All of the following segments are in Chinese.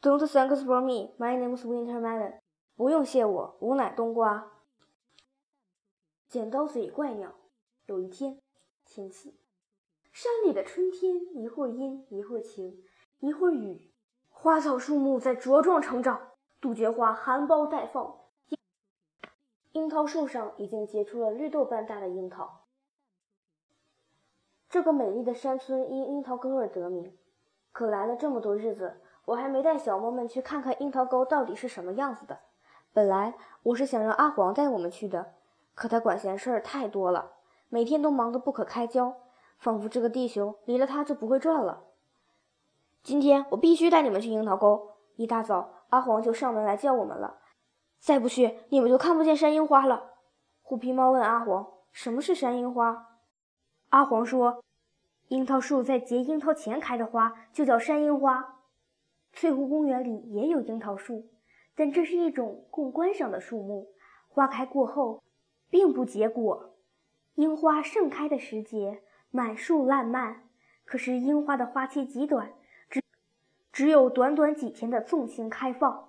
Don't thanks for me. My name is Wintermelon. 不用谢我，我乃冬瓜。剪刀嘴怪鸟。有一天，天气，山里的春天，一会儿阴，一会儿晴，一会儿雨，花草树木在茁壮成长，杜鹃花含苞待放，樱桃树上已经结出了绿豆般大的樱桃。这个美丽的山村因樱桃沟而得名。可来了这么多日子，我还没带小猫们去看看樱桃沟到底是什么样子的。本来我是想让阿黄带我们去的，可他管闲事儿太多了。每天都忙得不可开交，仿佛这个地球离了他就不会转了。今天我必须带你们去樱桃沟。一大早，阿黄就上门来叫我们了。再不去，你们就看不见山樱花了。虎皮猫问阿黄：“什么是山樱花？”阿黄说：“樱桃树在结樱桃前开的花就叫山樱花。翠湖公园里也有樱桃树，但这是一种供观赏的树木，花开过后并不结果。”樱花盛开的时节，满树烂漫。可是樱花的花期极短，只只有短短几天的纵情开放。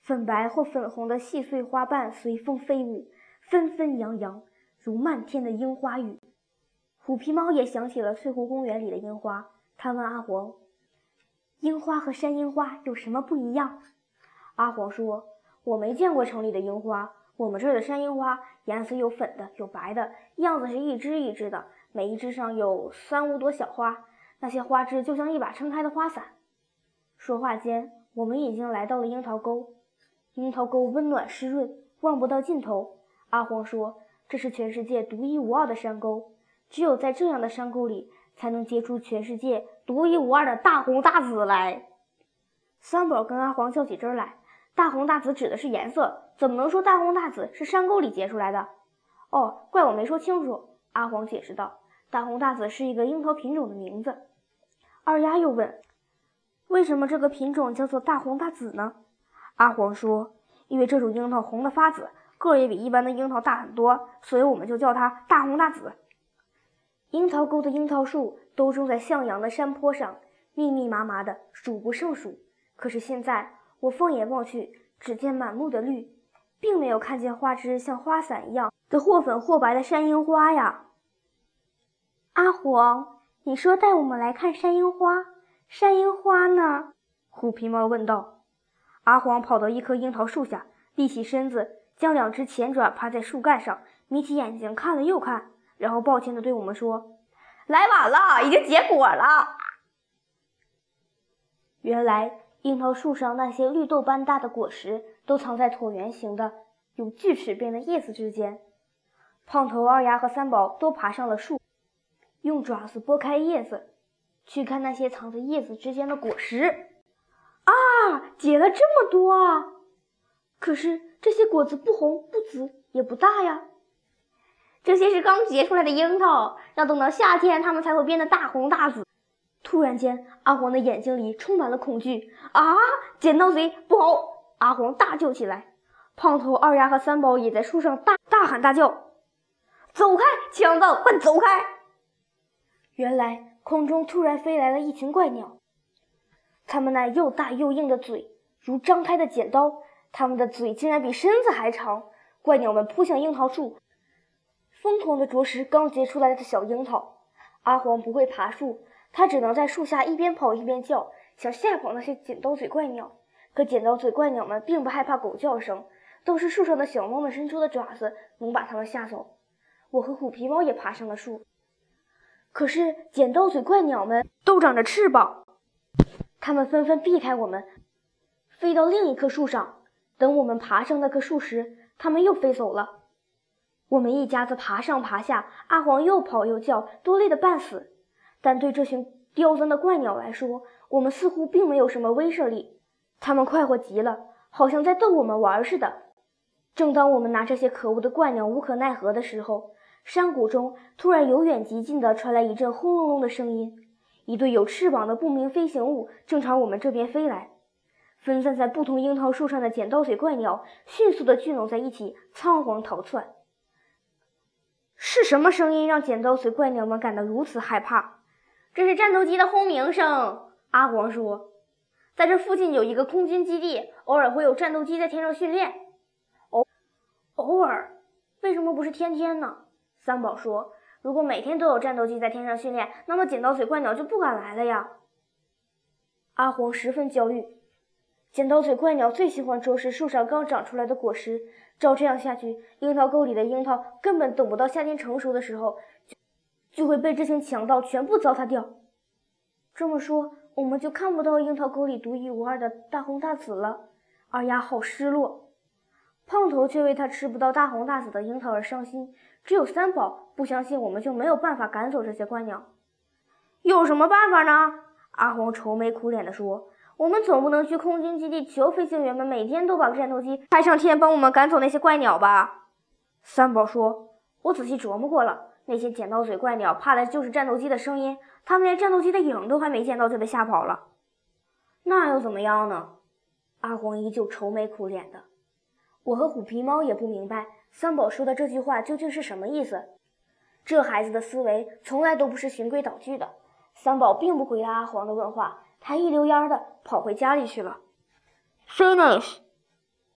粉白或粉红的细碎花瓣随风飞舞，纷纷扬扬，如漫天的樱花雨。虎皮猫也想起了翠湖公园里的樱花，他问阿黄：“樱花和山樱花有什么不一样？”阿黄说：“我没见过城里的樱花。”我们这儿的山樱花颜色有粉的，有白的，样子是一枝一枝的，每一枝上有三五朵小花，那些花枝就像一把撑开的花伞。说话间，我们已经来到了樱桃沟。樱桃沟温暖湿润，望不到尽头。阿黄说：“这是全世界独一无二的山沟，只有在这样的山沟里，才能结出全世界独一无二的大红大紫来。”三宝跟阿黄较起真来。大红大紫指的是颜色，怎么能说大红大紫是山沟里结出来的？哦，怪我没说清楚。阿黄解释道：“大红大紫是一个樱桃品种的名字。”二丫又问：“为什么这个品种叫做大红大紫呢？”阿黄说：“因为这种樱桃红的发紫，个儿也比一般的樱桃大很多，所以我们就叫它大红大紫。”樱桃沟的樱桃树都种在向阳的山坡上，密密麻麻的，数不胜数。可是现在。我放眼望去，只见满目的绿，并没有看见花枝像花伞一样的或粉或白的山樱花呀。阿黄，你说带我们来看山樱花，山樱花呢？虎皮猫问道。阿黄跑到一棵樱桃树下，立起身子，将两只前爪趴在树干上，眯起眼睛看了又看，然后抱歉的对我们说：“来晚了，已经结果了。”原来。樱桃树上那些绿豆般大的果实，都藏在椭圆形的、有锯齿边的叶子之间。胖头、二丫和三宝都爬上了树，用爪子拨开叶子，去看那些藏在叶子之间的果实。啊，结了这么多啊！可是这些果子不红、不紫，也不大呀。这些是刚结出来的樱桃，要等到夏天，它们才会变得大红大紫。突然间，阿黄的眼睛里充满了恐惧。啊！剪刀贼，不好！阿黄大叫起来。胖头、二丫和三宝也在树上大大喊大叫：“走开，强盗，快走开！”原来空中突然飞来了一群怪鸟，它们那又大又硬的嘴如张开的剪刀，它们的嘴竟然比身子还长。怪鸟们扑向樱桃树，疯狂地啄食刚结出来的小樱桃。阿黄不会爬树。他只能在树下一边跑一边叫，想吓跑那些剪刀嘴怪鸟。可剪刀嘴怪鸟们并不害怕狗叫声，都是树上的小猫们伸出的爪子能把它们吓走。我和虎皮猫也爬上了树，可是剪刀嘴怪鸟们都长着翅膀，它们纷纷避开我们，飞到另一棵树上。等我们爬上那棵树时，它们又飞走了。我们一家子爬上爬下，阿黄又跑又叫，都累得半死。但对这群刁钻的怪鸟来说，我们似乎并没有什么威慑力。它们快活极了，好像在逗我们玩似的。正当我们拿这些可恶的怪鸟无可奈何的时候，山谷中突然由远及近的传来一阵轰隆隆的声音。一对有翅膀的不明飞行物正朝我们这边飞来。分散在不同樱桃树上的剪刀嘴怪鸟迅速地聚拢在一起，仓皇逃窜。是什么声音让剪刀嘴怪鸟们感到如此害怕？这是战斗机的轰鸣声，阿黄说。在这附近有一个空军基地，偶尔会有战斗机在天上训练。偶偶尔，为什么不是天天呢？三宝说：“如果每天都有战斗机在天上训练，那么剪刀嘴怪鸟就不敢来了呀。”阿黄十分焦虑。剪刀嘴怪鸟最喜欢啄食树上刚长出来的果实，照这样下去，樱桃沟里的樱桃根本等不到夏天成熟的时候，就就会被这群强盗全部糟蹋掉。这么说，我们就看不到樱桃沟里独一无二的大红大紫了。二丫好失落，胖头却为他吃不到大红大紫的樱桃而伤心。只有三宝不相信我们就没有办法赶走这些怪鸟。有什么办法呢？阿黄愁眉苦脸地说。我们总不能去空军基地求飞行员们每天都把战斗机开上天，帮我们赶走那些怪鸟吧？三宝说：“我仔细琢磨过了，那些剪刀嘴怪鸟怕的就是战斗机的声音，他们连战斗机的影都还没见到就被吓跑了。那又怎么样呢？”阿黄依旧愁眉苦脸的。我和虎皮猫也不明白三宝说的这句话究竟是什么意思。这孩子的思维从来都不是循规蹈矩的。三宝并不回答阿黄的问话。他一溜烟的跑回家里去了。Finish。